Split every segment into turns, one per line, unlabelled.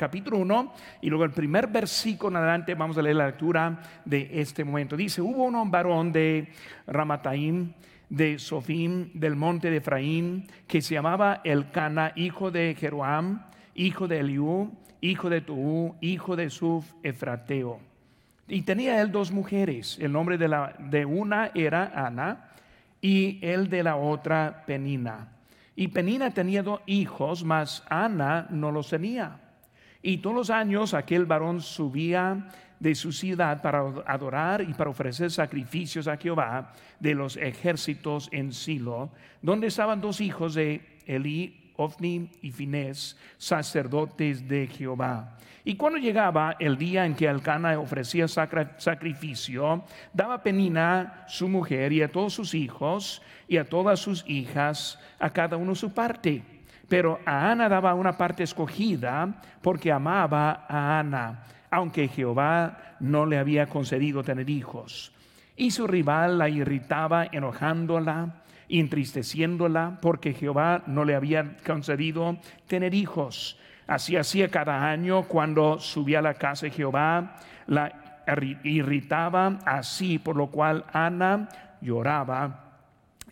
capítulo 1 y luego el primer versículo en adelante vamos a leer la lectura de este momento. Dice, hubo un varón de Ramataim, de Sofim, del monte de Efraín, que se llamaba Elcana, hijo de Jeroam, hijo de Eliú, hijo de Tuú, hijo de Suf, Efrateo. Y tenía él dos mujeres. El nombre de, la, de una era Ana y el de la otra Penina. Y Penina tenía dos hijos, mas Ana no los tenía. Y todos los años aquel varón subía de su ciudad para adorar y para ofrecer sacrificios a Jehová de los ejércitos en Silo, donde estaban dos hijos de Eli, Ofni y Finés, sacerdotes de Jehová. Y cuando llegaba el día en que Alcana ofrecía sacrificio, daba Penina su mujer y a todos sus hijos y a todas sus hijas, a cada uno su parte. Pero a Ana daba una parte escogida porque amaba a Ana aunque Jehová no le había concedido tener hijos. Y su rival la irritaba, enojándola, entristeciéndola, porque Jehová no le había concedido tener hijos. Así hacía cada año cuando subía a la casa de Jehová, la irritaba así, por lo cual Ana lloraba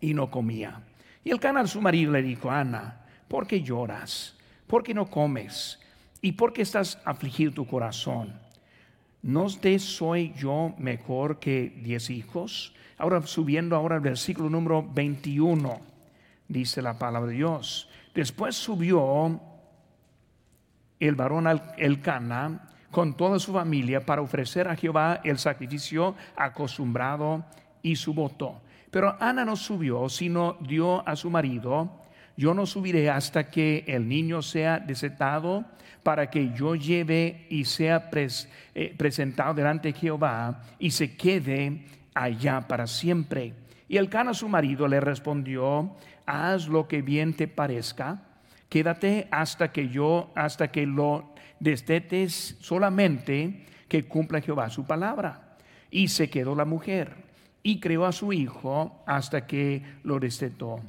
y no comía. Y el canal su marido le dijo, Ana, ¿por qué lloras? ¿Por qué no comes? ¿Y por qué estás afligido tu corazón? ¿No te soy yo mejor que diez hijos? Ahora subiendo ahora al versículo número 21, dice la palabra de Dios. Después subió el varón el Cana con toda su familia para ofrecer a Jehová el sacrificio acostumbrado y su voto. Pero Ana no subió, sino dio a su marido, yo no subiré hasta que el niño sea desetado para que yo lleve y sea eh, presentado delante de Jehová y se quede allá para siempre. Y el cana su marido le respondió, haz lo que bien te parezca, quédate hasta que yo, hasta que lo destetes solamente que cumpla Jehová su palabra. Y se quedó la mujer y creó a su hijo hasta que lo destetó.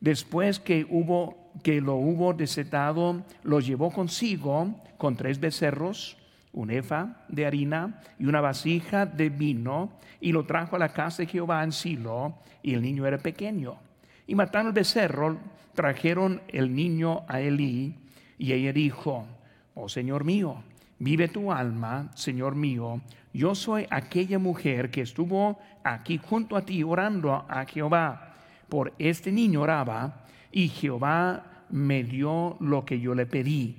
Después que hubo que lo hubo desetado, lo llevó consigo con tres becerros, un efa de harina y una vasija de vino, y lo trajo a la casa de Jehová en Silo, y el niño era pequeño. Y matando el becerro, trajeron el niño a Elí, y ella dijo, oh Señor mío, vive tu alma, Señor mío, yo soy aquella mujer que estuvo aquí junto a ti orando a Jehová. Por este niño oraba, y Jehová me dio lo que yo le pedí.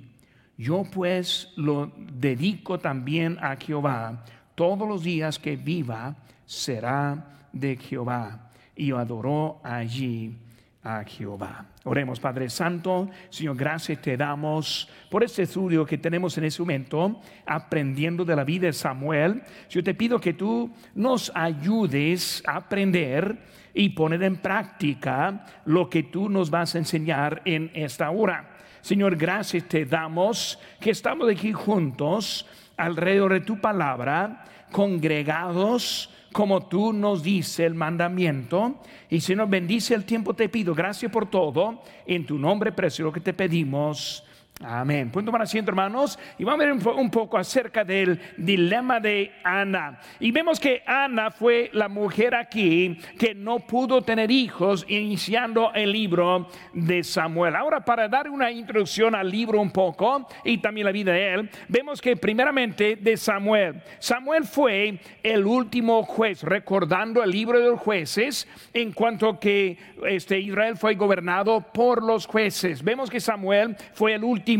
Yo pues lo dedico también a Jehová. Todos los días que viva será de Jehová. Y adoró allí a Jehová. Oremos, Padre Santo, Señor, gracias te damos por este estudio que tenemos en este momento, aprendiendo de la vida de Samuel. Yo te pido que tú nos ayudes a aprender y poner en práctica lo que tú nos vas a enseñar en esta hora. Señor, gracias te damos que estamos aquí juntos alrededor de tu palabra, congregados como tú nos dice el mandamiento. Y si nos bendice el tiempo, te pido gracias por todo. En tu nombre precioso que te pedimos. Amén. Punto para asiento, hermanos. Y vamos a ver un, poco acerca del dilema de Ana. Y vemos que Ana fue la mujer aquí que no pudo tener hijos iniciando el libro de Samuel. Ahora, para dar una introducción al libro un poco y también la vida de él, vemos que primeramente de Samuel. Samuel fue el último juez, recordando el libro de los jueces en cuanto que este, Israel fue gobernado por los jueces. Vemos que Samuel fue el último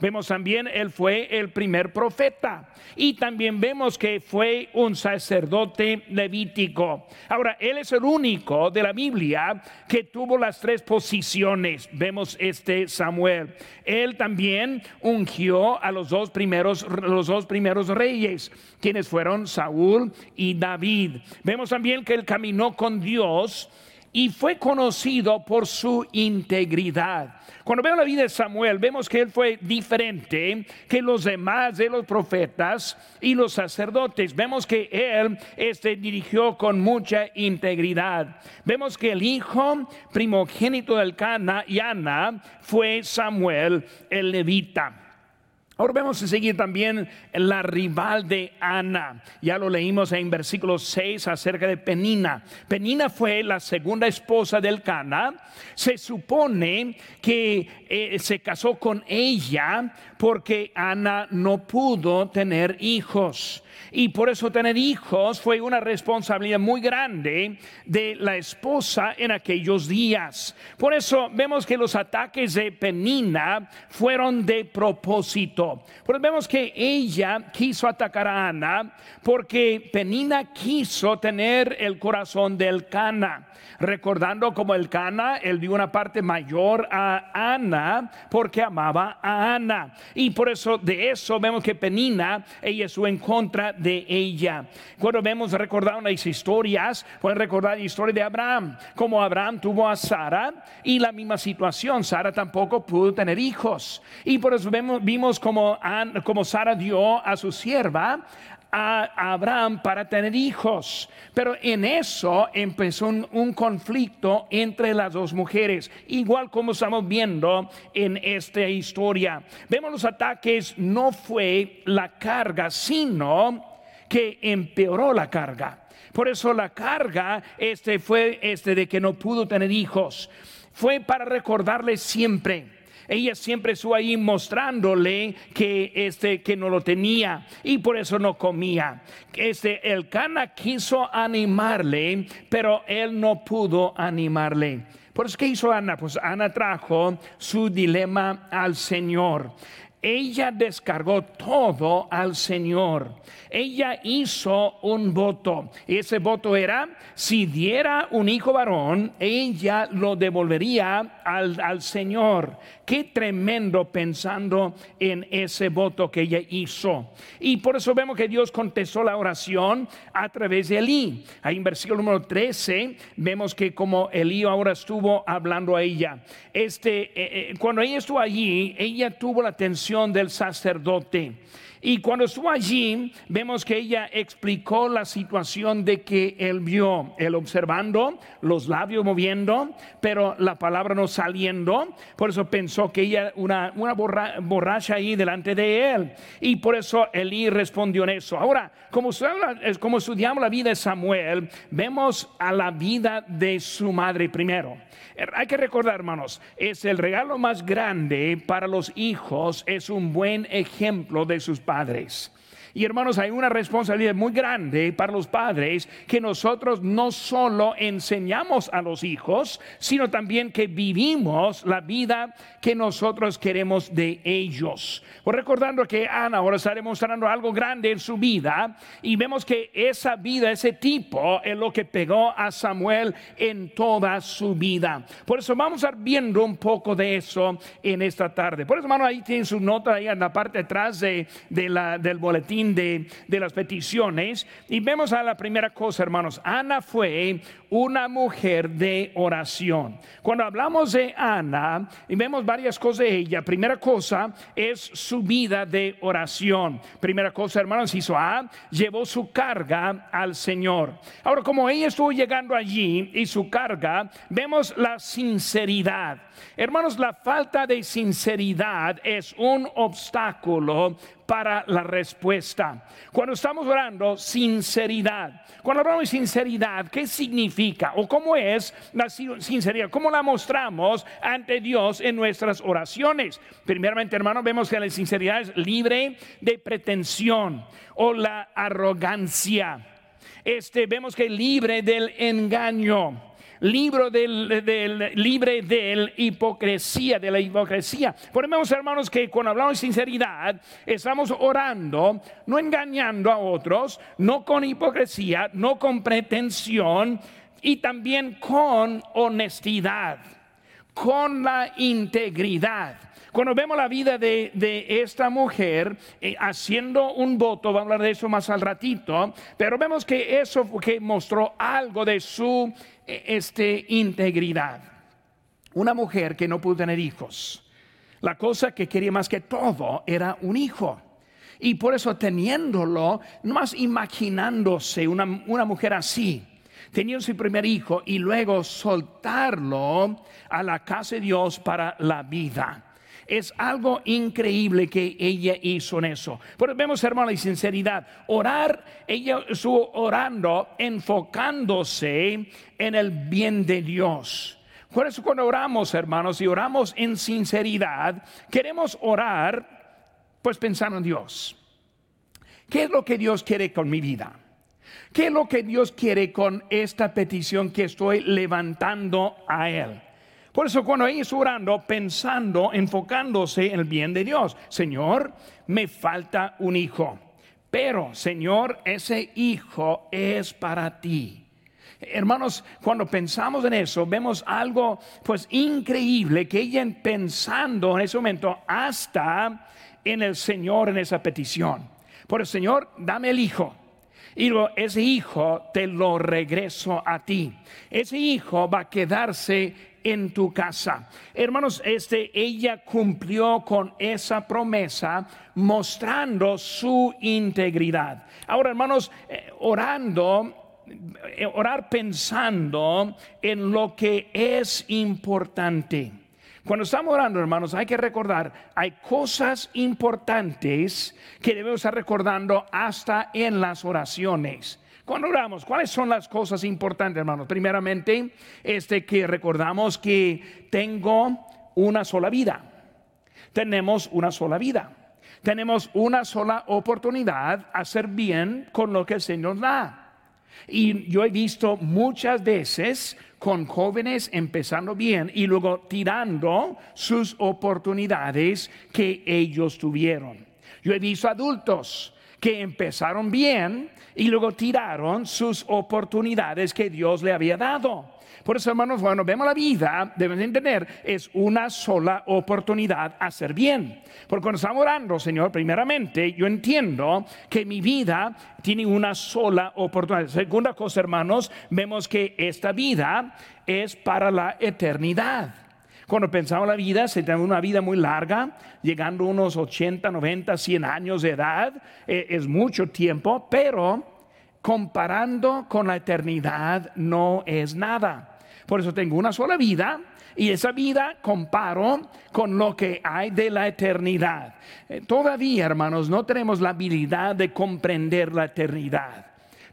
Vemos también, él fue el primer profeta. Y también vemos que fue un sacerdote levítico. Ahora, él es el único de la Biblia que tuvo las tres posiciones. Vemos este Samuel. Él también ungió a los dos primeros, los dos primeros reyes, quienes fueron Saúl y David. Vemos también que él caminó con Dios y fue conocido por su integridad. Cuando vemos la vida de Samuel, vemos que él fue diferente que los demás de los profetas y los sacerdotes. Vemos que él este, dirigió con mucha integridad. Vemos que el hijo primogénito del Cana y Ana fue Samuel el levita. Ahora vamos a seguir también la rival de Ana. Ya lo leímos en versículo 6 acerca de Penina. Penina fue la segunda esposa del Cana. Se supone que eh, se casó con ella porque Ana no pudo tener hijos. Y por eso tener hijos fue una responsabilidad muy grande de la esposa en aquellos días. Por eso vemos que los ataques de Penina fueron de propósito. Porque vemos que ella quiso atacar a Ana porque Penina quiso tener el corazón del Cana recordando como el Cana, él dio una parte mayor a Ana porque amaba a Ana. Y por eso de eso vemos que Penina, ella estuvo en contra de ella. Cuando vemos recordar unas historias, pueden recordar la historia de Abraham, como Abraham tuvo a Sara y la misma situación, Sara tampoco pudo tener hijos. Y por eso vimos como, como Sara dio a su sierva a Abraham para tener hijos. Pero en eso empezó un, conflicto entre las dos mujeres, igual como estamos viendo en esta historia. Vemos los ataques, no fue la carga, sino que empeoró la carga. Por eso la carga este fue este de que no pudo tener hijos. Fue para recordarle siempre ella siempre estuvo ahí mostrándole que este que no lo tenía y por eso no comía. Este el Cana quiso animarle, pero él no pudo animarle. Por eso, ¿qué hizo Ana? Pues Ana trajo su dilema al Señor ella descargó todo al Señor. Ella hizo un voto. Ese voto era, si diera un hijo varón, ella lo devolvería al, al Señor. Qué tremendo pensando en ese voto que ella hizo. Y por eso vemos que Dios contestó la oración a través de Elí. Ahí en versículo número 13 vemos que como Elí ahora estuvo hablando a ella. Este, eh, eh, cuando ella estuvo allí, ella tuvo la atención del sacerdote. Y cuando estuvo allí, vemos que ella explicó la situación de que él vio, él observando, los labios moviendo, pero la palabra no saliendo. Por eso pensó que ella, una, una borracha ahí delante de él. Y por eso Elí respondió en eso. Ahora, como, como estudiamos la vida de Samuel, vemos a la vida de su madre primero. Hay que recordar, hermanos, es el regalo más grande para los hijos, es un buen ejemplo de sus padres. Y hermanos, hay una responsabilidad muy grande para los padres que nosotros no solo enseñamos a los hijos, sino también que vivimos la vida que nosotros queremos de ellos. Pues recordando que Ana ahora está demostrando algo grande en su vida y vemos que esa vida, ese tipo, es lo que pegó a Samuel en toda su vida. Por eso vamos a ir viendo un poco de eso en esta tarde. Por eso, hermano, ahí tienen su nota ahí en la parte de atrás de, del boletín de, las peticiones y vemos a la primera cosa, hermanos. Ana fue una mujer de oración. Cuando hablamos de Ana y vemos varias cosas de ella, primera cosa es su vida de oración. Primera cosa, hermanos, hizo A, llevó su carga al Señor. Ahora, como ella estuvo llegando allí y su carga, vemos la sinceridad. Hermanos, la falta de sinceridad es un obstáculo para la respuesta. Cuando estamos orando, sinceridad. Cuando hablamos de sinceridad, ¿qué significa? ¿O cómo es la sinceridad? ¿Cómo la mostramos ante Dios en nuestras oraciones? Primeramente, hermanos, vemos que la sinceridad es libre de pretensión o la arrogancia. Este, vemos que libre del engaño libro del, libre de hipocresía, de la hipocresía. Ponemos, hermanos, que cuando hablamos de sinceridad, estamos orando, no engañando a otros, no con hipocresía, no con pretensión y también con honestidad, con la integridad. Cuando vemos la vida de, esta mujer eh, haciendo un voto, vamos a hablar de eso más al ratito, pero vemos que eso que mostró algo de su este, integridad. Una mujer que no pudo tener hijos. La cosa que quería más que todo era un hijo. Y por eso teniéndolo, más imaginándose una, una mujer así, teniendo su primer hijo y luego soltarlo a la casa de Dios para la vida. Es algo increíble que ella hizo en eso. Pero vemos, hermano, y sinceridad. Orar, ella estuvo orando, enfocándose en el bien de Dios. Por eso cuando oramos, hermanos, y oramos en sinceridad, queremos orar, pues pensando en Dios. ¿Qué es lo que Dios quiere con mi vida? ¿Qué es lo que Dios quiere con esta petición que estoy levantando a Él? Por eso cuando ella está orando, pensando, enfocándose en el bien de Dios, Señor, me falta un hijo, pero Señor, ese hijo es para ti. Hermanos, cuando pensamos en eso, vemos algo pues increíble que ella pensando en ese momento hasta en el Señor en esa petición. Por el Señor, dame el hijo. Y luego ese hijo te lo regreso a ti. Ese hijo va a quedarse en tu casa. Hermanos, este ella cumplió con esa promesa mostrando su integridad. Ahora, hermanos, eh, orando eh, orar pensando en lo que es importante. Cuando estamos orando, hermanos, hay que recordar, hay cosas importantes que debemos estar recordando hasta en las oraciones. Cuando oramos, ¿cuáles son las cosas importantes, hermanos? Primeramente, este que recordamos que tengo una sola vida. Tenemos una sola vida. Tenemos una sola oportunidad a hacer bien con lo que el Señor da. Y yo he visto muchas veces con jóvenes empezando bien y luego tirando sus oportunidades que ellos tuvieron. Yo he visto adultos que empezaron bien y luego tiraron sus oportunidades que Dios le había dado. Por eso, hermanos, cuando vemos la vida, debemos entender, es una sola oportunidad a hacer bien. Porque cuando estamos orando, Señor, primeramente, yo entiendo que mi vida tiene una sola oportunidad. Segunda cosa, hermanos, vemos que esta vida es para la eternidad. Cuando pensamos la vida, se tiene una vida muy larga, llegando a unos 80, 90, 100 años de edad, eh, es mucho tiempo, pero comparando con la eternidad no es nada. Por eso tengo una sola vida y esa vida comparo con lo que hay de la eternidad. Eh, todavía, hermanos, no tenemos la habilidad de comprender la eternidad.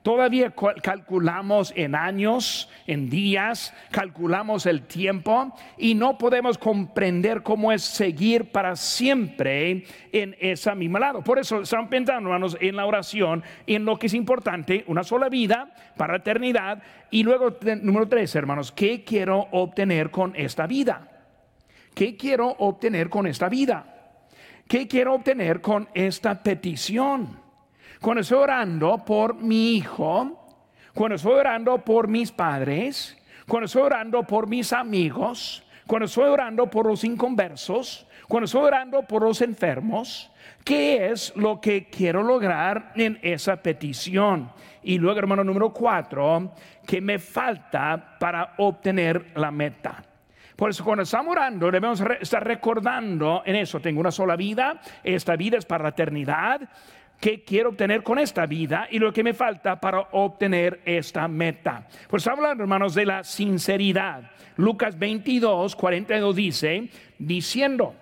Todavía calculamos en años, en días, calculamos el tiempo y no podemos comprender cómo es seguir para siempre en esa misma lado. Por eso estamos pensando, hermanos, en la oración, en lo que es importante, una sola vida para eternidad. Y luego, número tres, hermanos, ¿qué quiero obtener con esta vida? ¿Qué quiero obtener con esta vida? ¿Qué quiero obtener con esta petición? Cuando estoy orando por mi hijo, cuando estoy orando por mis padres, cuando estoy orando por mis amigos, cuando estoy orando por los inconversos, cuando estoy orando por los enfermos, ¿qué es lo que quiero lograr en esa petición? Y luego, hermano número cuatro, ¿qué me falta para obtener la meta? Por eso cuando estamos orando debemos estar recordando en eso, tengo una sola vida, esta vida es para la eternidad, qué quiero obtener con esta vida y lo que me falta para obtener esta meta. Pues hablando, hermanos, de la sinceridad. Lucas 22, 42 dice, diciendo,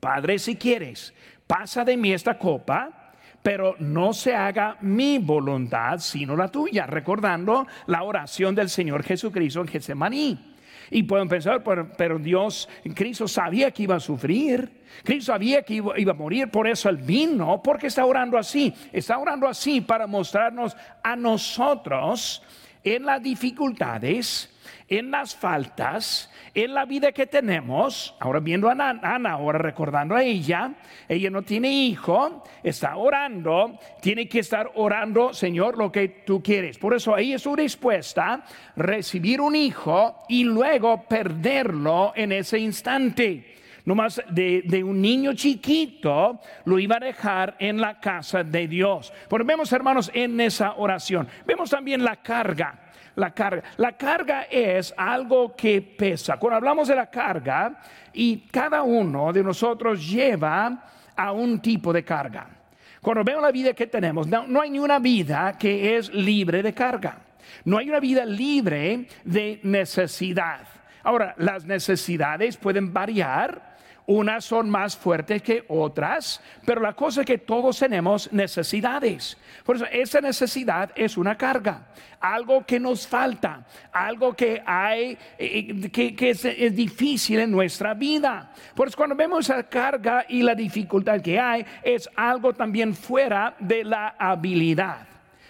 Padre, si quieres, pasa de mí esta copa, pero no se haga mi voluntad, sino la tuya, recordando la oración del Señor Jesucristo en Getsemaní. Y pueden pensar, pero, Dios, Cristo sabía que iba a sufrir. Cristo sabía que iba, iba, a morir, por eso Él vino, porque está orando así. Está orando así para mostrarnos a nosotros en las dificultades, en las faltas, en la vida que tenemos, ahora viendo a Ana, ahora recordando a ella, ella no tiene hijo, está orando, tiene que estar orando, Señor, lo que tú quieres. Por eso ella estuvo dispuesta a recibir un hijo y luego perderlo en ese instante. No más de, de, un niño chiquito lo iba a dejar en la casa de Dios. Pero vemos, hermanos, en esa oración. Vemos también la carga la carga. La carga es algo que pesa. Cuando hablamos de la carga, y cada uno de nosotros lleva a un tipo de carga. Cuando vemos la vida que tenemos, no, no hay ni una vida que es libre de carga. No hay una vida libre de necesidad. Ahora, las necesidades pueden variar Unas son más fuertes que otras, pero la cosa es que todos tenemos necesidades. Por eso esa necesidad es una carga, algo que nos falta, algo que hay, eh, que, es, difícil en nuestra vida. Por eso cuando vemos esa carga y la dificultad que hay, es algo también fuera de la habilidad.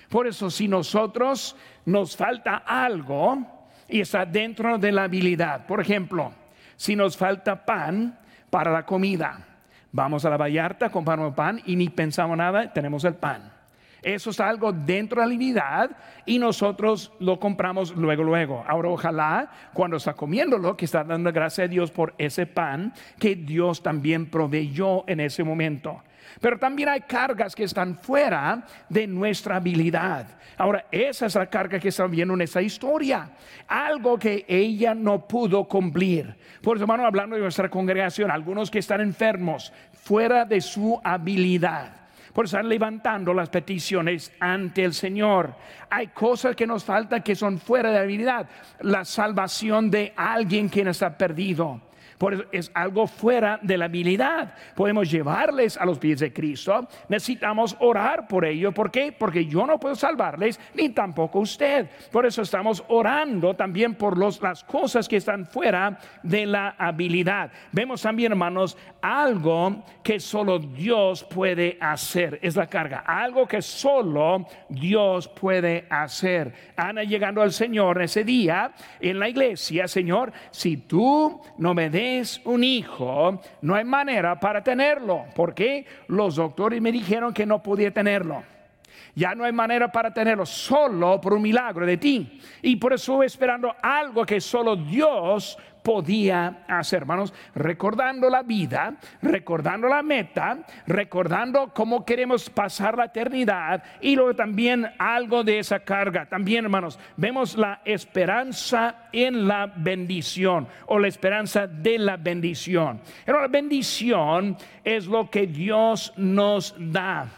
Por eso si nosotros nos falta algo y está dentro de la habilidad, por ejemplo, si nos falta pan, para la comida. Vamos a la Vallarta, compramos pan y ni pensamos nada, tenemos el pan. Eso es algo dentro de la habilidad y nosotros lo compramos luego, luego. Ahora ojalá cuando está comiéndolo, que está dando gracias a Dios por ese pan que Dios también proveyó en ese momento. Pero también hay cargas que están fuera de nuestra habilidad. Ahora, esa es la carga que estamos viendo en esta historia. Algo que ella no pudo cumplir. Por eso, hermano, hablando de nuestra congregación, algunos que están enfermos, fuera de su habilidad. Por están levantando las peticiones ante el Señor. Hay cosas que nos faltan que son fuera de habilidad. La salvación de alguien que está perdido por eso es algo fuera de la habilidad. Podemos llevarles a los pies de Cristo. Necesitamos orar por ello. ¿Por qué? Porque yo no puedo salvarles, ni tampoco usted. Por eso estamos orando también por los, las cosas que están fuera de la habilidad. Vemos también, hermanos, algo que solo Dios puede hacer. Es la carga. Algo que solo Dios puede hacer. Ana llegando al Señor ese día en la iglesia, Señor, si tú no me un hijo, no hay manera para tenerlo. porque Los doctores me dijeron que no podía tenerlo. Ya no hay manera para tenerlo, solo por un milagro de ti. Y por eso esperando algo que solo Dios podía hacer, hermanos, recordando la vida, recordando la meta, recordando cómo queremos pasar la eternidad y luego también algo de esa carga. También, hermanos, vemos la esperanza en la bendición o la esperanza de la bendición. Pero la bendición es lo que Dios nos da.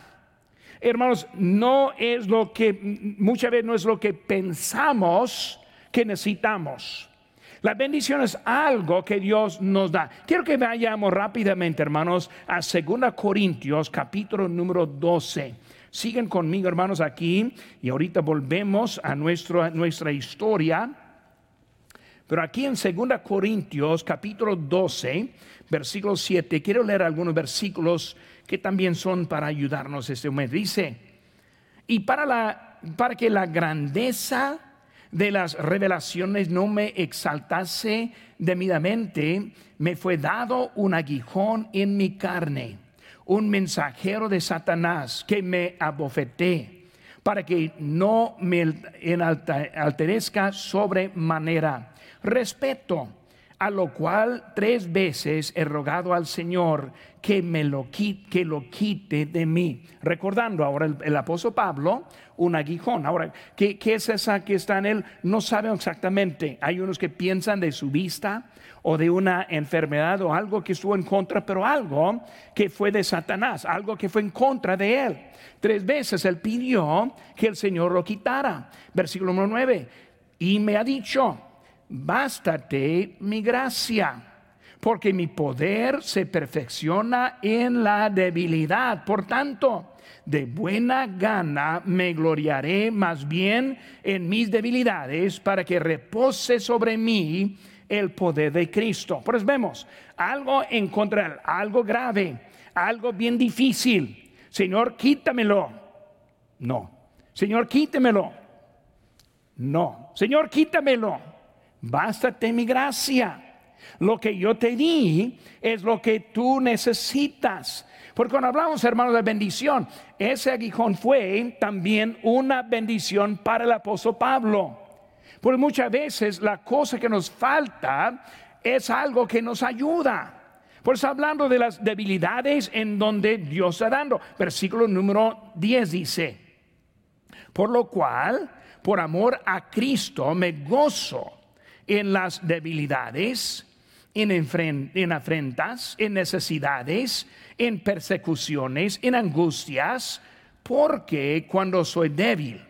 Hermanos, no es lo que muchas veces no es lo que pensamos que necesitamos. La bendición es algo que Dios nos da. Quiero que vayamos rápidamente, hermanos, a 2 Corintios, capítulo número 12. Siguen conmigo, hermanos, aquí y ahorita volvemos a, nuestro, nuestra historia. Pero aquí en 2 Corintios, capítulo 12, versículo 7, quiero leer algunos versículos que también son para ayudarnos este momento. Dice, y para, la, para que la grandeza de las revelaciones no me exaltase debidamente, me fue dado un aguijón en mi carne, un mensajero de Satanás que me abofeté, para que no me alterezca sobremanera. Respeto, a lo cual tres veces he rogado al Señor que me lo quite, que lo quite de mí. Recordando ahora el, apóstol Pablo, un aguijón. Ahora, ¿qué, ¿qué, es esa que está en él? No saben exactamente. Hay unos que piensan de su vista o de una enfermedad o algo que estuvo en contra, pero algo que fue de Satanás, algo que fue en contra de él. Tres veces él pidió que el Señor lo quitara. Versículo 9. Y me ha dicho, bástate mi gracia, porque mi poder se perfecciona en la debilidad. Por tanto, de buena gana me gloriaré más bien en mis debilidades para que repose sobre mí el poder de Cristo. Pues vemos algo en contra, algo grave, algo bien difícil. Señor, quítamelo. No. Señor, quítemelo. No. Señor, quítamelo bástate mi gracia. Lo que yo te di es lo que tú necesitas. Porque cuando hablamos, hermanos, de bendición, ese aguijón fue también una bendición para el apóstol Pablo. Porque muchas veces la cosa que nos falta es algo que nos ayuda. Por eso hablando de las debilidades en donde Dios está dando. Versículo número 10 dice, por lo cual, por amor a Cristo, me gozo en las debilidades, en, en afrentas, en necesidades, en persecuciones, en angustias, porque cuando soy débil,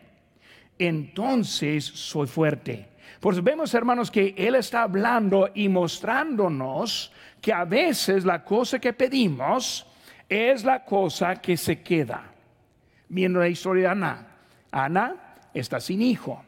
entonces soy fuerte. Pues vemos, hermanos, que Él está hablando y mostrándonos que a veces la cosa que pedimos es la cosa que se queda. Viendo la historia de Ana. Ana está sin hijo.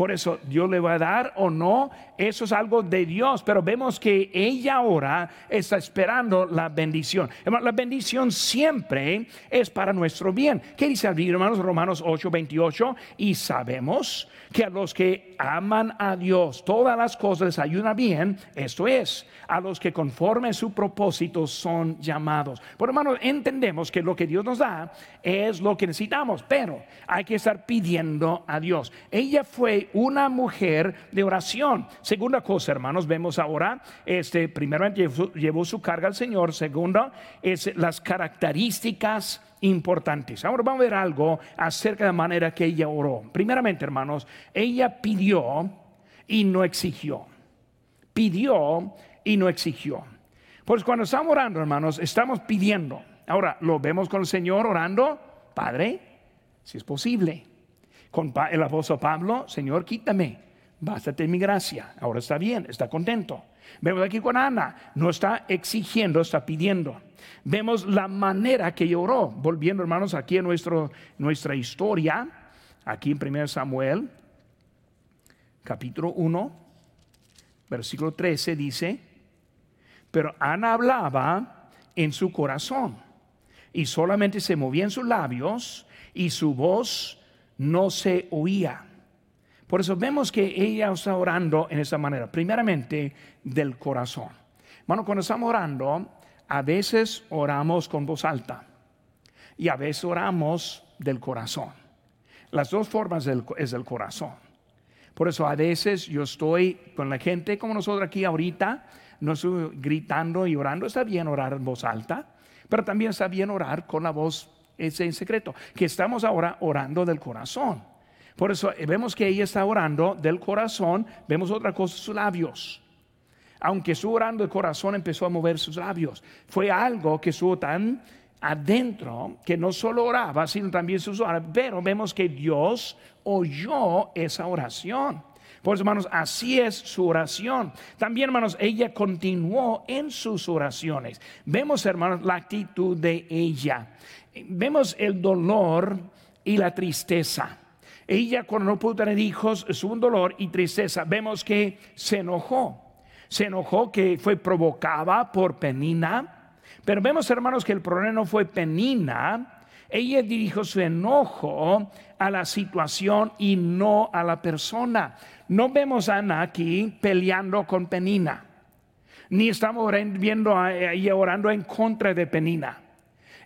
Por eso Dios le va a dar o no, eso es algo de Dios, pero vemos que ella ahora está esperando la bendición. La bendición siempre es para nuestro bien. ¿Qué dice el hermanos? Romanos 8, 28. Y sabemos que a los que aman a Dios, todas las cosas les ayudan bien, esto es, a los que conforme su propósito son llamados. Por hermanos, entendemos que lo que Dios nos da es lo que necesitamos, pero hay que estar pidiendo a Dios. Ella fue una mujer de oración. Segunda cosa, hermanos, vemos ahora, este, primeramente llevó, su carga al Señor, segundo, es las características importantes. Ahora vamos a ver algo acerca de la manera que ella oró. Primeramente, hermanos, ella pidió y no exigió. Pidió y no exigió. Pues cuando estamos orando, hermanos, estamos pidiendo. Ahora, lo vemos con el Señor orando, Padre, si es posible. Con el apóstol Pablo, Señor, quítame, bástate mi gracia. Ahora está bien, está contento. Vemos aquí con Ana, no está exigiendo, está pidiendo. Vemos la manera que lloró. Volviendo, hermanos, aquí en nuestro, nuestra historia, aquí en 1 Samuel, capítulo 1, versículo 13, dice: Pero Ana hablaba en su corazón y solamente se movía en sus labios y su voz no se oía. Por eso vemos que ella está orando en esa manera, primeramente del corazón. Bueno, cuando estamos orando, a veces oramos con voz alta y a veces oramos del corazón. Las dos formas es del corazón. Por eso a veces yo estoy con la gente como nosotros aquí ahorita, no estoy gritando y orando. Está bien orar en voz alta, pero también está bien orar con la voz ese en secreto, que estamos ahora orando del corazón. Por eso eh, vemos que ella está orando del corazón, vemos otra cosa, sus labios. Aunque estuvo orando del corazón, empezó a mover sus labios. Fue algo que estuvo tan adentro que no solo oraba, sino también sus oraciones. Pero vemos que Dios oyó esa oración. Por eso, hermanos, así es su oración. También, hermanos, ella continuó en sus oraciones. Vemos, hermanos, la actitud de ella vemos el dolor y la tristeza. Ella cuando no pudo tener hijos, es un dolor y tristeza. Vemos que se enojó. Se enojó que fue provocada por Penina. Pero vemos, hermanos, que el problema no fue Penina. Ella dirigió su enojo a la situación y no a la persona. No vemos a Ana aquí peleando con Penina. Ni estamos viendo a ella orando en contra de Penina.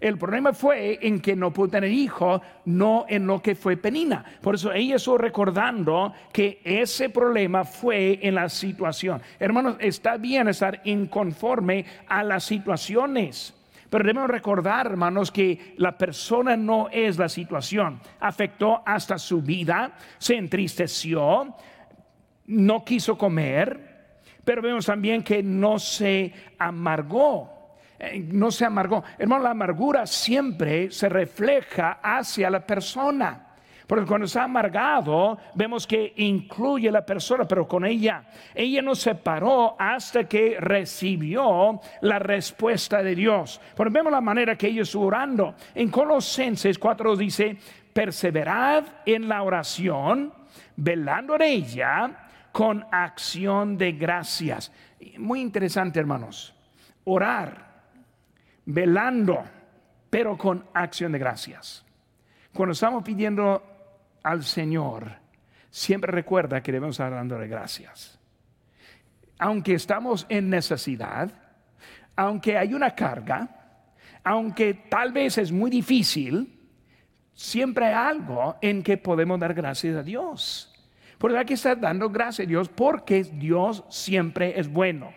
El problema fue en que no pudo tener hijo, no en lo que fue Penina. Por eso ella estuvo recordando que ese problema fue en la situación. Hermanos, está bien estar inconforme a las situaciones. Pero debemos recordar, hermanos, que la persona no es la situación. Afectó hasta su vida, se entristeció, no quiso comer, pero vemos también que no se amargó. Eh, no se amargó. Hermano, la amargura siempre se refleja hacia la persona. Porque cuando está amargado, vemos que incluye la persona, pero con ella, ella no se paró hasta que recibió la respuesta de Dios. Porque vemos la manera que ella estuvo orando. En Colosenses 4 dice, perseverad en la oración, velando en ella con acción de gracias. Muy interesante, hermanos. Orar velando, pero con acción de gracias. Cuando estamos pidiendo al Señor, siempre recuerda que debemos estar dando de gracias. Aunque estamos en necesidad, aunque hay una carga, aunque tal vez es muy difícil, siempre hay algo en que podemos dar gracias a Dios. Por hay que estar dando gracias a Dios porque Dios siempre es bueno,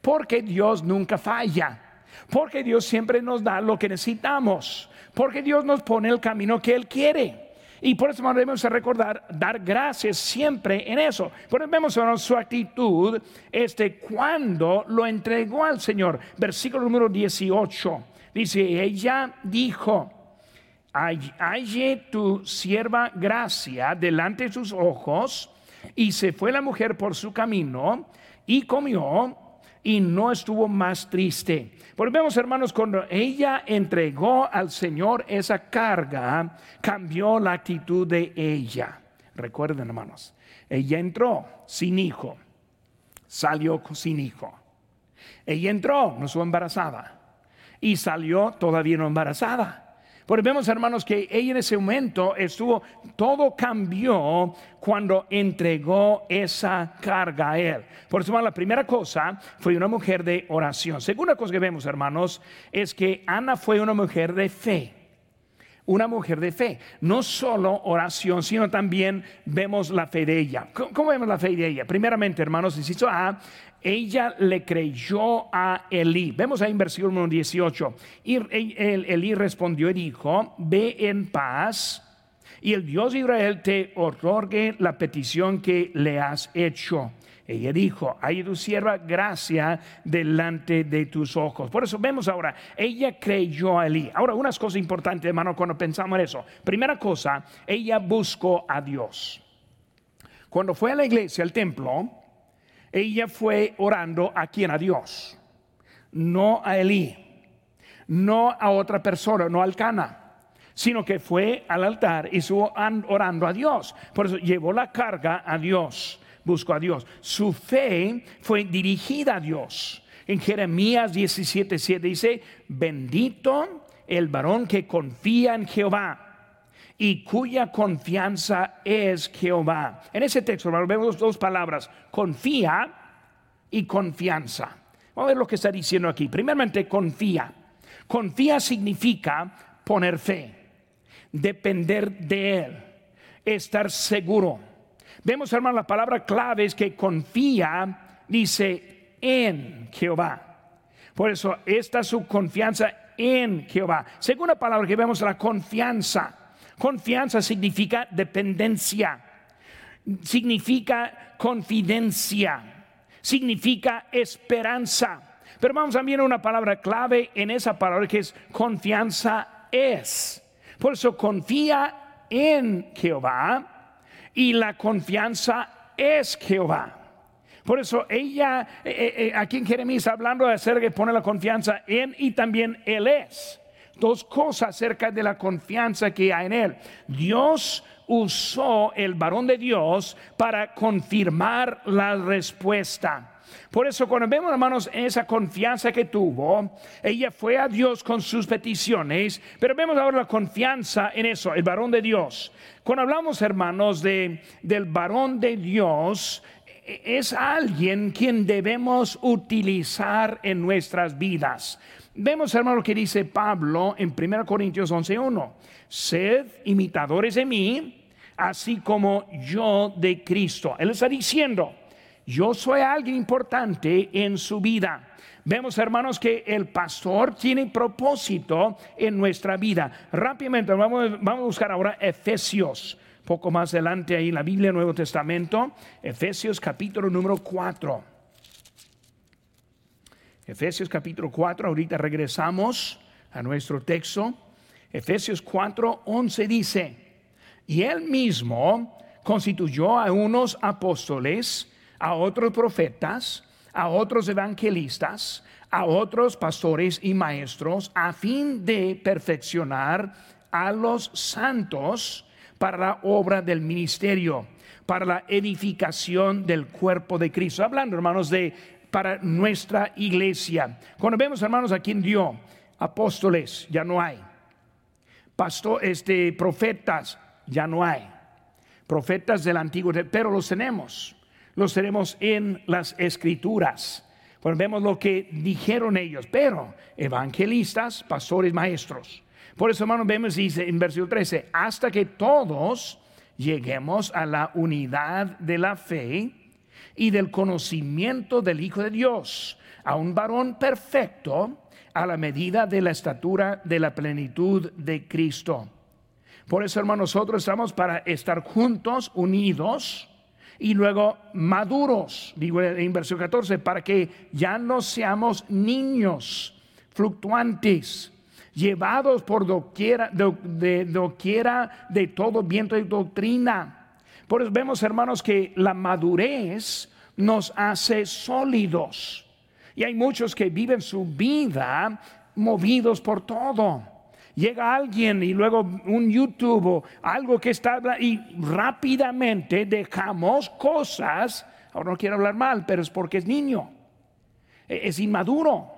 porque Dios nunca falla. Porque Dios siempre nos da lo que necesitamos. Porque Dios nos pone el camino que Él quiere. Y por eso debemos recordar, dar gracias siempre en eso. Por eso vemos su actitud este, cuando lo entregó al Señor. Versículo número 18. Dice, ella dijo, halle tu sierva gracia delante de sus ojos Y se fue la mujer por su camino y comió y no estuvo más triste. Porque vemos, hermanos, cuando ella entregó al Señor esa carga, cambió la actitud de ella. Recuerden, hermanos, ella entró sin hijo, salió sin hijo. Ella entró, no estuvo embarazada, y salió todavía no embarazada. Porque vemos, hermanos, que ella en ese momento estuvo, todo cambió cuando entregó esa carga a él. Por eso, la primera cosa fue una mujer de oración. Segunda cosa que vemos, hermanos, es que Ana fue una mujer de fe. Una mujer de fe. No solo oración, sino también vemos la fe de ella. ¿Cómo vemos la fe de ella? Primeramente, hermanos, insisto, A, ella le creyó a Elí. Vemos ahí en versículo 18. Y Elí respondió y dijo, ve en paz y el Dios de Israel te otorgue la petición que le has hecho. Ella dijo, hay tu sierva gracia delante de tus ojos. Por eso vemos ahora, ella creyó a Elí. Ahora, unas cosas importantes, hermano, cuando pensamos en eso. Primera cosa, ella buscó a Dios. Cuando fue a la iglesia, al templo, ella fue orando a quien, a Dios, no a Elí, no a otra persona, no al Cana, sino que fue al altar y estuvo orando a Dios. Por eso llevó la carga a Dios, buscó a Dios. Su fe fue dirigida a Dios. En Jeremías 17:7 dice, bendito el varón que confía en Jehová y cuya confianza es Jehová. En ese texto, vemos dos palabras, confía y confianza. Vamos a ver lo que está diciendo aquí. Primeramente, confía. Confía significa poner fe, depender de Él, estar seguro. Vemos, hermano, la palabra clave es que confía, dice, en Jehová. Por eso, esta es su confianza en Jehová. Segunda palabra que vemos, la confianza. Confianza significa dependencia, significa confidencia, significa esperanza. Pero vamos también a una palabra clave en esa palabra que es confianza es. Por eso confía en Jehová y la confianza es Jehová. Por eso ella, eh, eh, eh, aquí en Jeremías hablando de hacer que pone la confianza en y también Él es dos cosas acerca de la confianza que hay en él. Dios usó el varón de Dios para confirmar la respuesta. Por eso cuando vemos, hermanos, esa confianza que tuvo, ella fue a Dios con sus peticiones, pero vemos ahora la confianza en eso, el varón de Dios. Cuando hablamos, hermanos, de, del varón de Dios, es alguien quien debemos utilizar en nuestras vidas. Vemos, hermano, lo que dice Pablo en 1 Corintios 11:1. Sed imitadores de mí, así como yo de Cristo. Él está diciendo, yo soy alguien importante en su vida. Vemos, hermanos, que el pastor tiene propósito en nuestra vida. Rápidamente, vamos, vamos a buscar ahora Efesios. Poco más adelante ahí en la Biblia, Nuevo Testamento, Efesios capítulo número 4. Efesios capítulo 4, ahorita regresamos a nuestro texto. Efesios 4, 11 dice, y él mismo constituyó a unos apóstoles, a otros profetas, a otros evangelistas, a otros pastores y maestros, a fin de perfeccionar a los santos para la obra del ministerio, para la edificación del cuerpo de Cristo. Hablando, hermanos, de para nuestra iglesia. Cuando vemos, hermanos, a quien dio apóstoles, ya no hay. Pastor, este, profetas, ya no hay. Profetas del Antiguo, pero los tenemos. Los tenemos en las escrituras. Cuando vemos lo que dijeron ellos, pero evangelistas, pastores, maestros. Por eso, hermanos, vemos, dice en versículo 13, hasta que todos lleguemos a la unidad de la fe y del conocimiento del Hijo de Dios, a un varón perfecto a la medida de la estatura de la plenitud de Cristo. Por eso, hermanos, nosotros estamos para estar juntos, unidos y luego maduros, digo en versículo 14, para que ya no seamos niños fluctuantes, llevados por doquiera de, de, doquiera de todo viento y doctrina Por eso vemos, hermanos, que la madurez nos hace sólidos. Y hay muchos que viven su vida movidos por todo. Llega alguien y luego un YouTube o algo que está y rápidamente dejamos cosas. Ahora no quiero hablar mal, pero es porque es niño. E-, es inmaduro.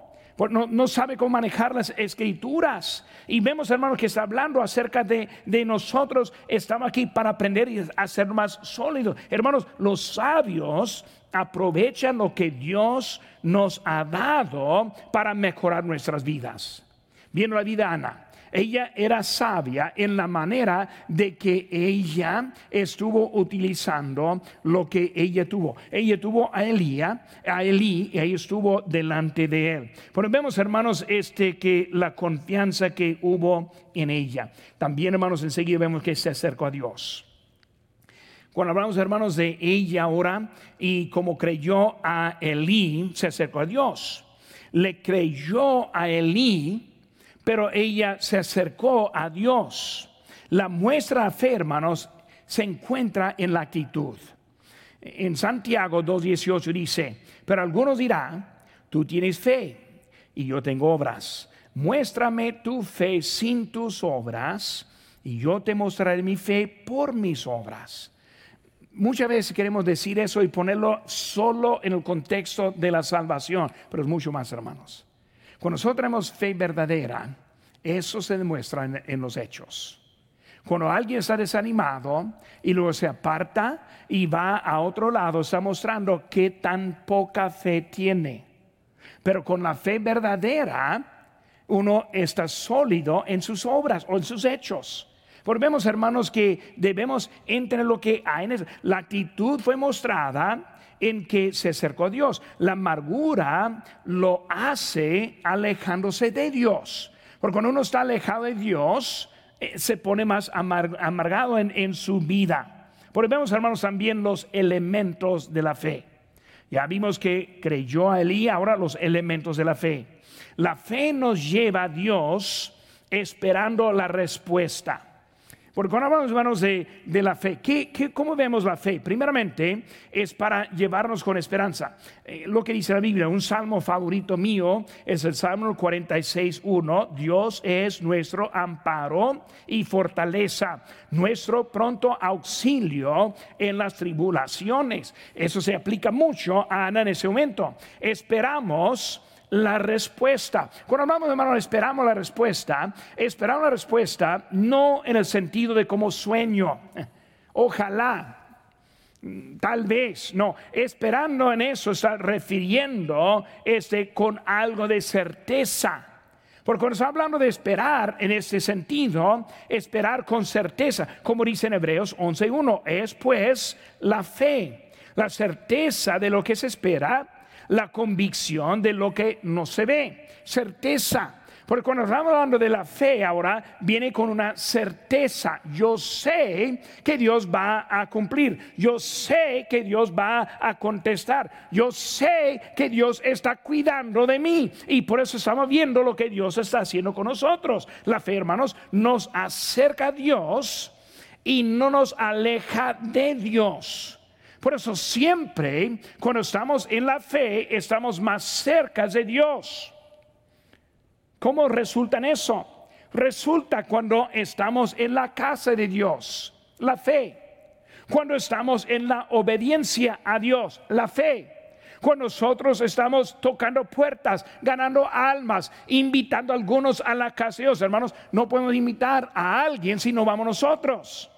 No, no, sabe cómo manejar las escrituras. Y vemos, hermanos, que está hablando acerca de, de, nosotros. Estamos aquí para aprender y hacer más sólidos. Hermanos, los sabios aprovechan lo que Dios nos ha dado para mejorar nuestras vidas. Viendo la vida Ana. Ella era sabia en la manera de que ella estuvo utilizando lo que ella tuvo. Ella tuvo a Elía, a Elí, y ahí estuvo delante de él. Pero vemos, hermanos, este que la confianza que hubo en ella. También, hermanos, enseguida vemos que se acercó a Dios. Cuando hablamos, hermanos, de ella ahora y como creyó a Elí, se acercó a Dios. Le creyó a Elí, pero ella se acercó a Dios. La muestra fe, hermanos, se encuentra en la actitud. En Santiago 2.18 dice, pero algunos dirán, tú tienes fe y yo tengo obras. Muéstrame tu fe sin tus obras y yo te mostraré mi fe por mis obras. Muchas veces queremos decir eso y ponerlo solo en el contexto de la salvación, pero es mucho más, hermanos. Cuando nosotros tenemos fe verdadera, eso se demuestra en, los hechos. Cuando alguien está desanimado y luego se aparta y va a otro lado, está mostrando qué tan poca fe tiene. Pero con la fe verdadera, uno está sólido en sus obras o en sus hechos. Porque vemos, hermanos, que debemos entender lo que hay en eso. La actitud fue mostrada en que se acercó a Dios. La amargura lo hace alejándose de Dios. Porque cuando uno está alejado de Dios, eh, se pone más amargado en, su vida. Porque vemos, hermanos, también los elementos de la fe. Ya vimos que creyó a Elí, ahora los elementos de la fe. La fe nos lleva a Dios esperando la respuesta. Porque cuando hablamos, hermanos, de, de la fe, ¿qué, ¿qué, cómo vemos la fe? Primeramente, es para llevarnos con esperanza. Eh, lo que dice la Biblia, un salmo favorito mío es el Salmo 46.1. Dios es nuestro amparo y fortaleza, nuestro pronto auxilio en las tribulaciones. Eso se aplica mucho a Ana en ese momento. Esperamos la respuesta. Cuando hablamos hermano, esperamos la respuesta, esperamos la respuesta no en el sentido de como sueño, ojalá, tal vez, no, esperando en eso está refiriendo este con algo de certeza. Porque cuando está hablando de esperar en ese sentido, esperar con certeza, como dice en Hebreos 11.1, es pues la fe, la certeza de lo que se espera la convicción de lo que no se ve, certeza. Porque cuando estamos hablando de la fe ahora, viene con una certeza. Yo sé que Dios va a cumplir. Yo sé que Dios va a contestar. Yo sé que Dios está cuidando de mí. Y por eso estamos viendo lo que Dios está haciendo con nosotros. La fe, hermanos, nos acerca a Dios y no nos aleja de Dios. Por eso siempre cuando estamos en la fe estamos más cerca de Dios. ¿Cómo resulta en eso? Resulta cuando estamos en la casa de Dios, la fe. Cuando estamos en la obediencia a Dios, la fe. Cuando nosotros estamos tocando puertas, ganando almas, invitando a algunos a la casa de Dios. Hermanos, no podemos invitar a alguien si no vamos nosotros.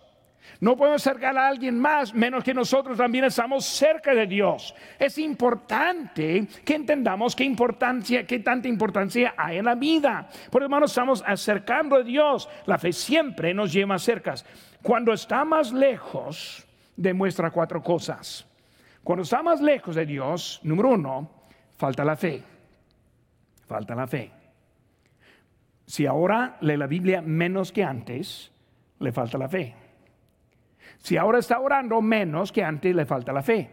No podemos acercar a alguien más menos que nosotros también estamos cerca de Dios. Es importante que entendamos qué importancia, qué tanta importancia hay en la vida. Por hermanos, estamos acercando a Dios. La fe siempre nos lleva cerca. Cuando está más lejos, demuestra cuatro cosas. Cuando está más lejos de Dios, número uno, falta la fe. Falta la fe. Si ahora lee la Biblia menos que antes, le falta la fe. Si ahora está orando menos que antes, le falta la fe.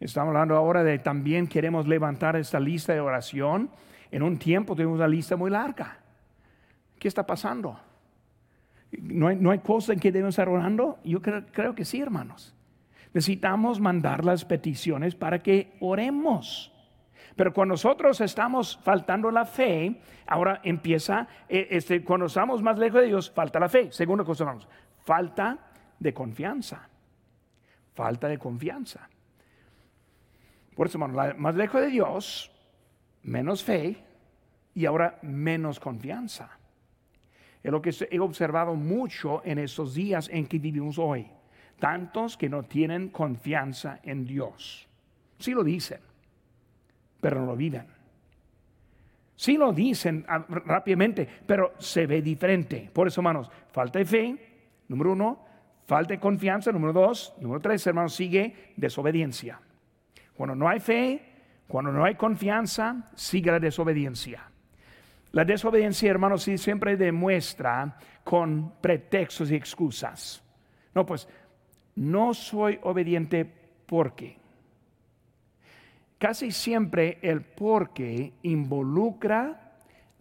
Estamos hablando ahora de también queremos levantar esta lista de oración. En un tiempo tuvimos una lista muy larga. ¿Qué está pasando? ¿No hay, no hay cosa en que debemos estar orando? Yo creo, creo que sí, hermanos. Necesitamos mandar las peticiones para que oremos. Pero cuando nosotros estamos faltando la fe, ahora empieza, eh, este, cuando estamos más lejos de Dios, falta la fe. Segunda cosa, vamos, falta de confianza. Falta de confianza. Por eso, hermano, más lejos de Dios, menos fe y ahora menos confianza. Es lo que he observado mucho en estos días en que vivimos hoy. Tantos que no tienen confianza en Dios. Sí lo dicen, pero no lo viven. Sí lo dicen ah, rápidamente, pero se ve diferente. Por eso, hermanos, falta de fe, número uno, falta de confianza, número dos, número tres, hermanos, sigue desobediencia. Cuando no hay fe, cuando no hay confianza, sigue la desobediencia. La desobediencia, hermanos, sí siempre demuestra con pretextos y excusas. No, pues no soy obediente porque. Casi siempre el porque involucra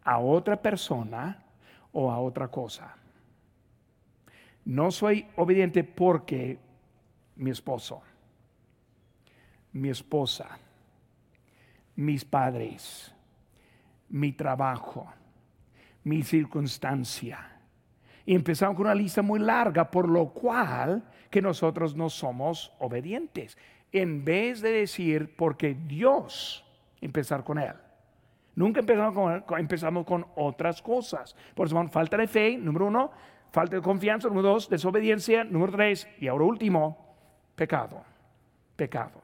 a otra persona o a otra cosa. No soy obediente porque mi esposo, mi esposa, mis padres, mi trabajo, mi circunstancia. Y empezamos con una lista muy larga, por lo cual que nosotros no somos obedientes en vez de decir porque Dios, empezar con Él. Nunca empezamos con, empezamos con otras cosas. Por eso, falta de fe, número uno, falta de confianza, número dos, desobediencia, número tres, y ahora último, pecado. Pecado.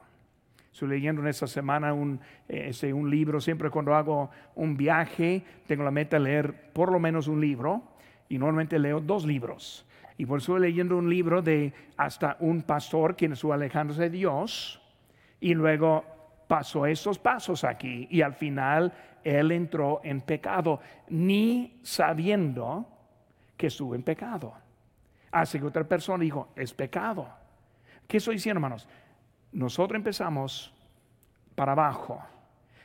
Estoy leyendo en esta semana un, este, un libro, siempre cuando hago un viaje, tengo la meta de leer por lo menos un libro, y normalmente leo dos libros. Y por eso estoy leyendo un libro de hasta un pastor quien estuvo alejándose de Dios y luego pasó esos pasos aquí y al final él entró en pecado, ni sabiendo que estuvo en pecado. Así que otra persona dijo, es pecado. ¿Qué estoy diciendo, hermanos? Nosotros empezamos para abajo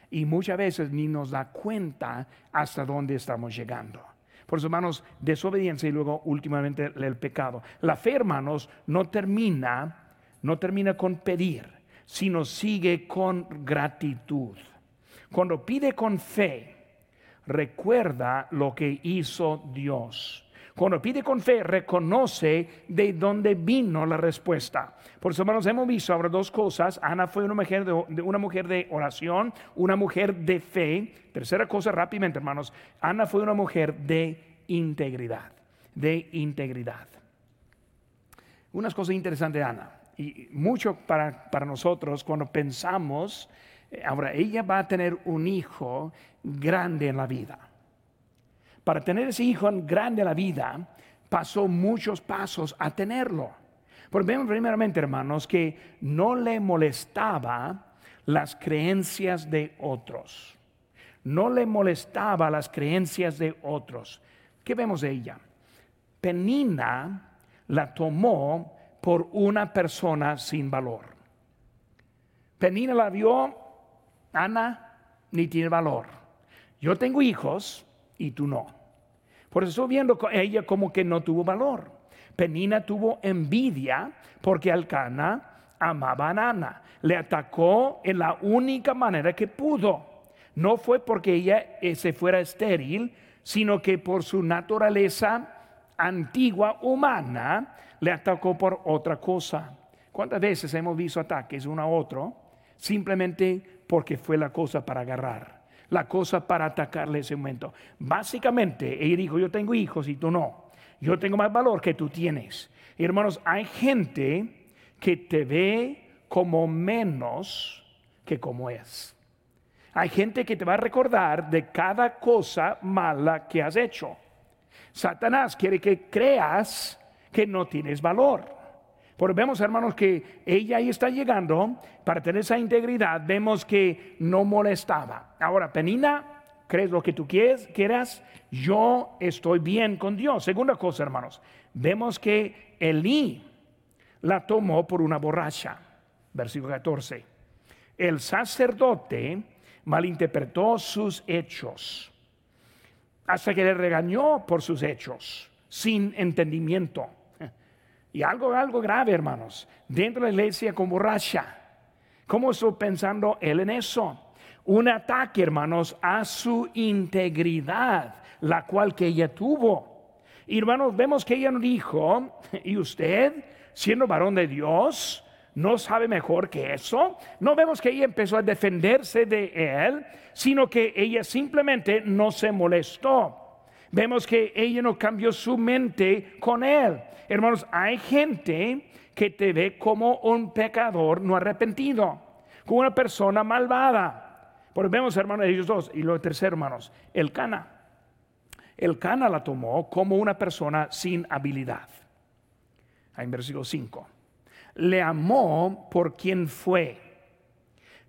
y muchas veces ni nos da cuenta hasta dónde estamos llegando. Por eso, hermanos, desobediencia y luego últimamente el pecado. La fe, hermanos, no termina, no termina con pedir, sino sigue con gratitud. Cuando pide con fe, recuerda lo que hizo Dios. Cuando pide con fe, reconoce de dónde vino la respuesta. Por eso, hermanos, hemos visto ahora dos cosas. Ana fue una mujer de, una mujer de oración, una mujer de fe. Tercera cosa, rápidamente, hermanos. Ana fue una mujer de integridad. De integridad. Unas cosas interesantes Ana. Y mucho para, para nosotros cuando pensamos, eh, ahora ella va a tener un hijo grande en la vida para tener ese hijo grande en la vida, pasó muchos pasos a tenerlo. Por vemos primeramente, hermanos, que no le molestaba las creencias de otros. No le molestaba las creencias de otros. ¿Qué vemos de ella? Penina la tomó por una persona sin valor. Penina la vio, Ana, ni tiene valor. Yo tengo hijos, y tú no. Por eso viendo ella como que no tuvo valor. Penina tuvo envidia porque Alcana amaba a Ana. Le atacó en la única manera que pudo. No fue porque ella eh, se fuera estéril, sino que por su naturaleza antigua humana le atacó por otra cosa. ¿Cuántas veces hemos visto ataques uno a otro simplemente porque fue la cosa para agarrar? La cosa para atacarle ese momento. Básicamente, ella dijo, yo tengo hijos y tú no. Yo tengo más valor que tú tienes. hermanos, hay gente que te ve como menos que como es. Hay gente que te va a recordar de cada cosa mala que has hecho. Satanás quiere que creas que no tienes valor. Vemos, hermanos, que ella ahí está llegando para tener esa integridad. Vemos que no molestaba. Ahora, Penina, crees lo que tú quieres, quieras, yo estoy bien con Dios. Segunda cosa, hermanos, vemos que Elí la tomó por una borracha. Versículo 14. El sacerdote malinterpretó sus hechos hasta que le regañó por sus hechos. sin entendimiento. Y algo, algo grave, hermanos, dentro de la iglesia con borracha. ¿Cómo estoy pensando él en eso? Un ataque, hermanos, a su integridad, la cual que ella tuvo. Y hermanos, vemos que ella dijo, ¿y usted, siendo varón de Dios, no sabe mejor que eso? No vemos que ella empezó a defenderse de él, sino que ella simplemente no se molestó. Vemos que ella no cambió su mente con él. Hermanos, hay gente que te ve como un pecador no arrepentido, como una persona malvada. Porque vemos, hermanos, ellos dos. Y lo tercero, hermanos, el Cana. El Cana la tomó como una persona sin habilidad. Ahí en versículo 5. Le amó por quien fue,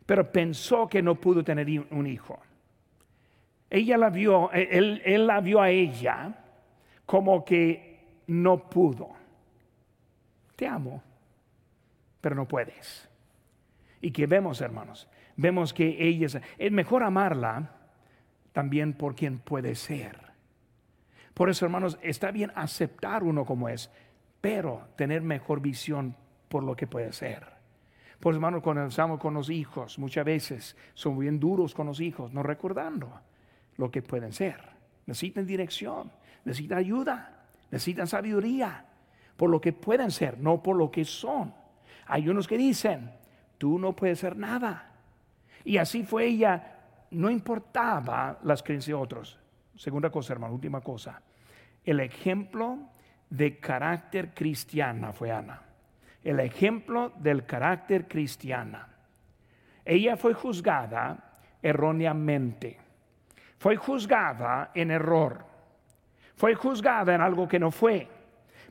pero pensó que no pudo tener un hijo. Ella la vio, él, él la vio a ella como que no pudo. Te amo, pero no puedes. Y que vemos, hermanos, vemos que ella es, es mejor amarla también por quien puede ser. Por eso, hermanos, está bien aceptar uno como es, pero tener mejor visión por lo que puede ser. Por hermanos, cuando estamos con los hijos, muchas veces son bien duros con los hijos, no recordando lo que pueden ser. Necesitan dirección, necesitan ayuda, necesitan sabiduría por lo que pueden ser, no por lo que son. Hay unos que dicen, tú no puedes ser nada. Y así fue ella, no importaba las creencias de otros. Segunda cosa, hermano, última cosa. El ejemplo de carácter cristiana fue Ana. El ejemplo del carácter cristiana. Ella fue juzgada erróneamente. Fue juzgada en error. Fue juzgada en algo que no fue.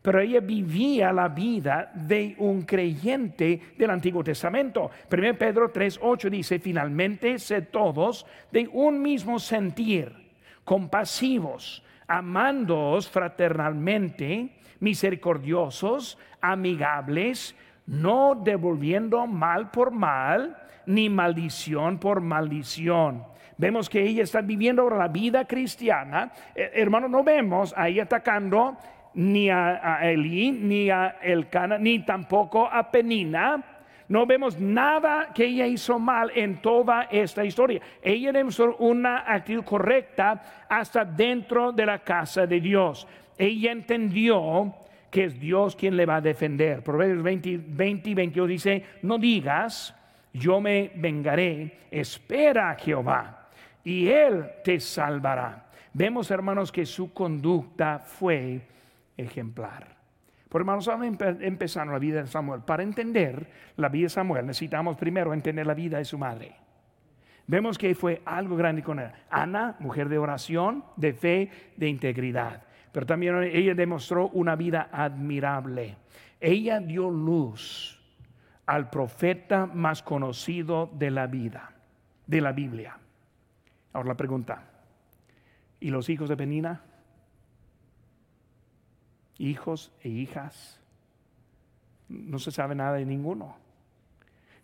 Pero ella vivía la vida de un creyente del Antiguo Testamento. 1 Pedro 3:8 dice, finalmente sed todos de un mismo sentir, compasivos, amándoos fraternalmente, misericordiosos, amigables, no devolviendo mal por mal, ni maldición por maldición. Vemos que ella está viviendo la vida cristiana. Eh, hermano, no vemos ahí atacando ni a, a Eli, ni a Elcana, ni tampoco a Penina no vemos nada que ella hizo mal en toda esta historia. Ella demostró una actitud correcta hasta dentro de la casa de Dios. Ella entendió que es Dios quien le va a defender. Proverbios 20, 20 y 22 dice, no digas, yo me vengaré, espera a Jehová y Él te salvará. Vemos, hermanos, que su conducta fue ejemplar. Por hermanos, vamos a empezar la vida de Samuel. Para entender la vida de Samuel necesitamos primero entender la vida de su madre. Vemos que fue algo grande con él. Ana, mujer de oración, de fe, de integridad. Pero también ella demostró una vida admirable. Ella dio luz al profeta más conocido de la vida, de la Biblia. Ahora la pregunta, ¿y los hijos de Penina? hijos e hijas. No se sabe nada de ninguno.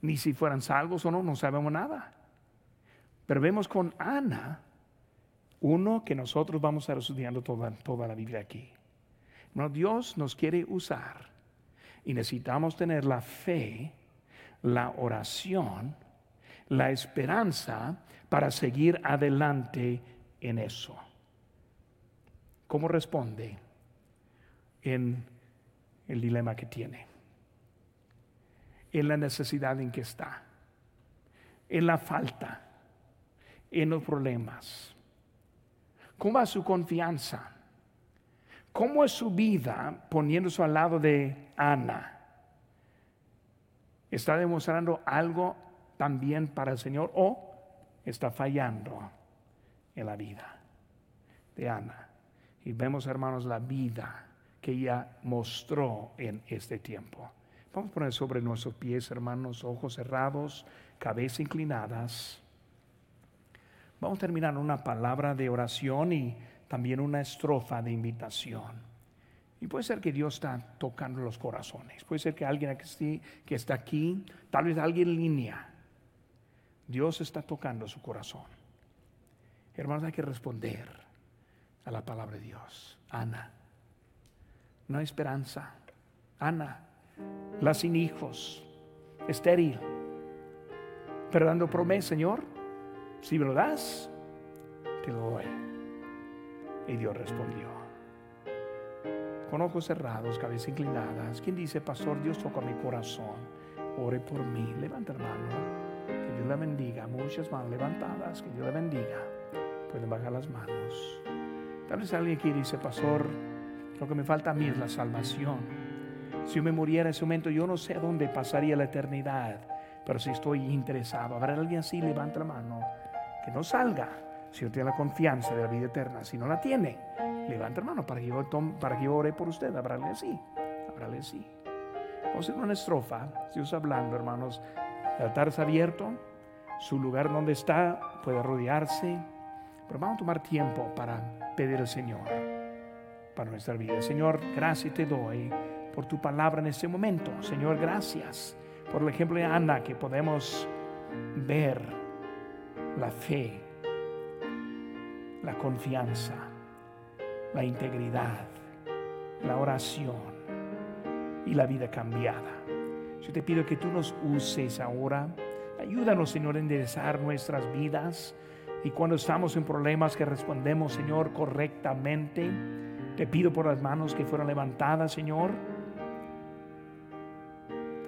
Ni si fueran salvos o no, no sabemos nada. Pero vemos con Ana, uno que nosotros vamos a estar estudiando toda, toda la Biblia aquí. No, Dios nos quiere usar y necesitamos tener la fe, la oración, la esperanza para seguir adelante en eso. ¿Cómo responde? en el dilema que tiene, en la necesidad en que está, en la falta, en los problemas. ¿Cómo va su confianza? ¿Cómo es su vida poniéndose al lado de Ana? ¿Está demostrando algo también para el Señor o está fallando en la vida de Ana? Y vemos, hermanos, la vida que ella mostró en este tiempo. Vamos a poner sobre nuestros pies, hermanos, ojos cerrados, cabeza inclinadas. Vamos a terminar una palabra de oración y también una estrofa de invitación. Y puede ser que Dios está tocando los corazones. Puede ser que alguien que está aquí, tal vez alguien en línea, Dios está tocando su corazón. Hermanos, hay que responder a la palabra de Dios. Ana no hay esperanza. Ana, la sin hijos, estéril, pero dando promesa, Señor, si me lo das, te lo doy. Y Dios respondió. Con ojos cerrados, cabeza inclinadas. ¿Quién dice, Pastor, Dios toca mi corazón? Ore por mí. Levanta hermano. Que Dios la bendiga. Muchas manos levantadas. Que Dios la bendiga. Pueden bajar las manos. Tal vez alguien aquí dice, Pastor, lo que me falta a mí es la salvación. Si yo me muriera en ese momento, yo no sé a dónde pasaría la eternidad. Pero si estoy interesado, habrá alguien así, levanta la mano. Que no salga si no tiene la confianza de la vida eterna. Si no la tiene, levanta la mano para que yo, para que yo ore por usted. Habrá alguien así. Habrá alguien así. Vamos a hacer una estrofa. Dios hablando, hermanos. El altar está abierto. Su lugar donde está puede rodearse. Pero vamos a tomar tiempo para pedir al Señor para nuestra vida. Señor, gracias te doy por tu palabra en este momento. Señor, gracias por el ejemplo de Ana que podemos ver la fe, la confianza, la integridad, la oración y la vida cambiada. Yo te pido que tú nos uses ahora. Ayúdanos, Señor, a enderezar nuestras vidas. Y cuando estamos en problemas que respondemos, Señor, correctamente, te pido por las manos que fueron levantadas, Señor.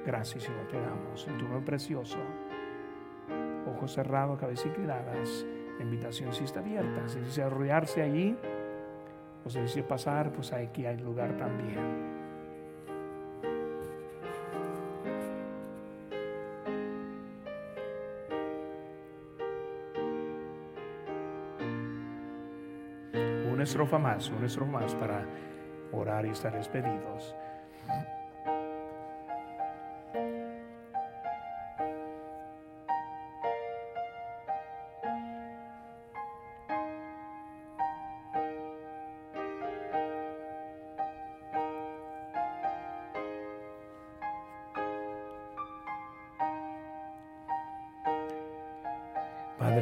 Gracias, Señor, te damos en tu nombre precioso. Ojos cerrados, cabeza inclinadas. La invitación sí está abierta. Si desea arrollarse allí o si desea pasar, pues aquí hay lugar también. Estrofa más, una estrofa más para orar y estar despedidos.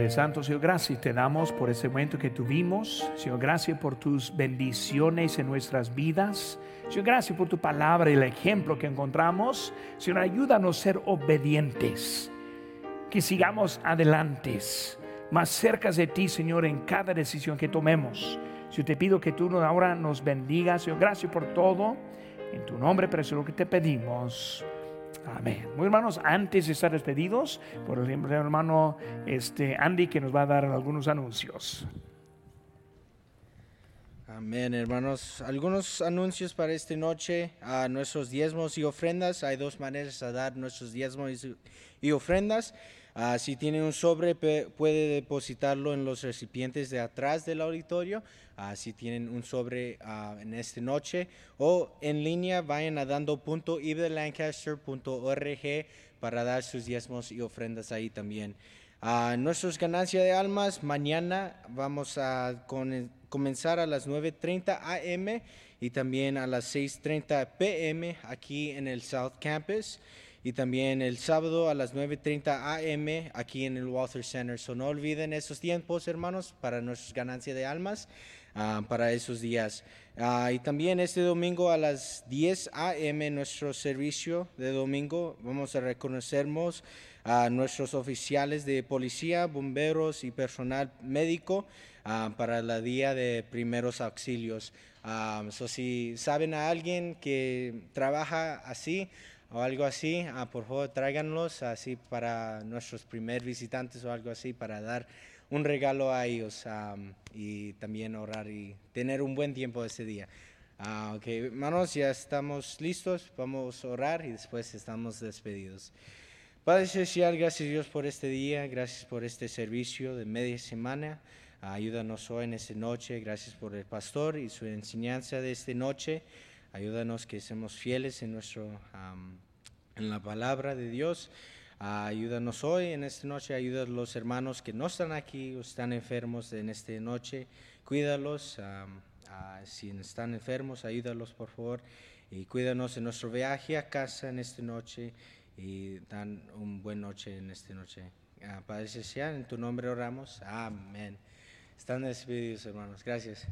Santo, Señor, gracias te damos por ese momento que tuvimos. Señor, gracias por tus bendiciones en nuestras vidas. Señor, gracias por tu palabra y el ejemplo que encontramos. Señor, ayúdanos a ser obedientes. Que sigamos adelante, más cerca de ti, Señor, en cada decisión que tomemos. Yo te pido que tú ahora nos bendigas. Señor, gracias por todo. En tu nombre, precioso, que te pedimos. Amén. Muy hermanos, antes de estar despedidos, por el hermano este, Andy que nos va a dar algunos anuncios.
Amén, hermanos. Algunos anuncios para esta noche. A nuestros diezmos y ofrendas. Hay dos maneras de dar nuestros diezmos y ofrendas. Ah, si tiene un sobre, puede depositarlo en los recipientes de atrás del auditorio. Ah, si tienen un sobre ah, en esta noche o en línea, vayan a dando.iblancaster.org para dar sus diezmos y ofrendas ahí también. nuestros ganancias de almas, mañana vamos a comenzar a las 9.30 am y también a las 6.30 pm aquí en el South Campus y también el sábado a las 9.30 am aquí en el Walter Center. So no olviden esos tiempos, hermanos, para nuestra ganancia de almas, ah, para esos días. Ah, y también este domingo a las 10 am, nuestro servicio de domingo, vamos a reconocernos a nuestros oficiales de policía, bomberos y personal médico ah, para el día de primeros auxilios. so si saben a alguien que trabaja así, o algo así, ah, por favor tráiganlos así para nuestros primeros visitantes o algo así para dar un regalo a ellos y también orar y tener un buen tiempo ese día. Ah, ok, hermanos, ya estamos listos, vamos a orar y después estamos despedidos. Padre Celestial, gracias Dios por este día, gracias por este servicio de media semana. ayúdanos hoy en esta noche, gracias por el pastor y su enseñanza de esta noche. Ayúdanos que seamos fieles en, nuestro, en la palabra de Dios. ayúdanos hoy, en esta noche, ayuda a los hermanos que no están aquí o están enfermos en esta noche. Cuídalos. si están enfermos, ayúdalos por favor. Y cuídanos en nuestro viaje a casa en esta noche. Y dan un buen noche en esta noche. Uh, Padre Celestial, en tu nombre oramos. Amén. Están despedidos, hermanos. Gracias.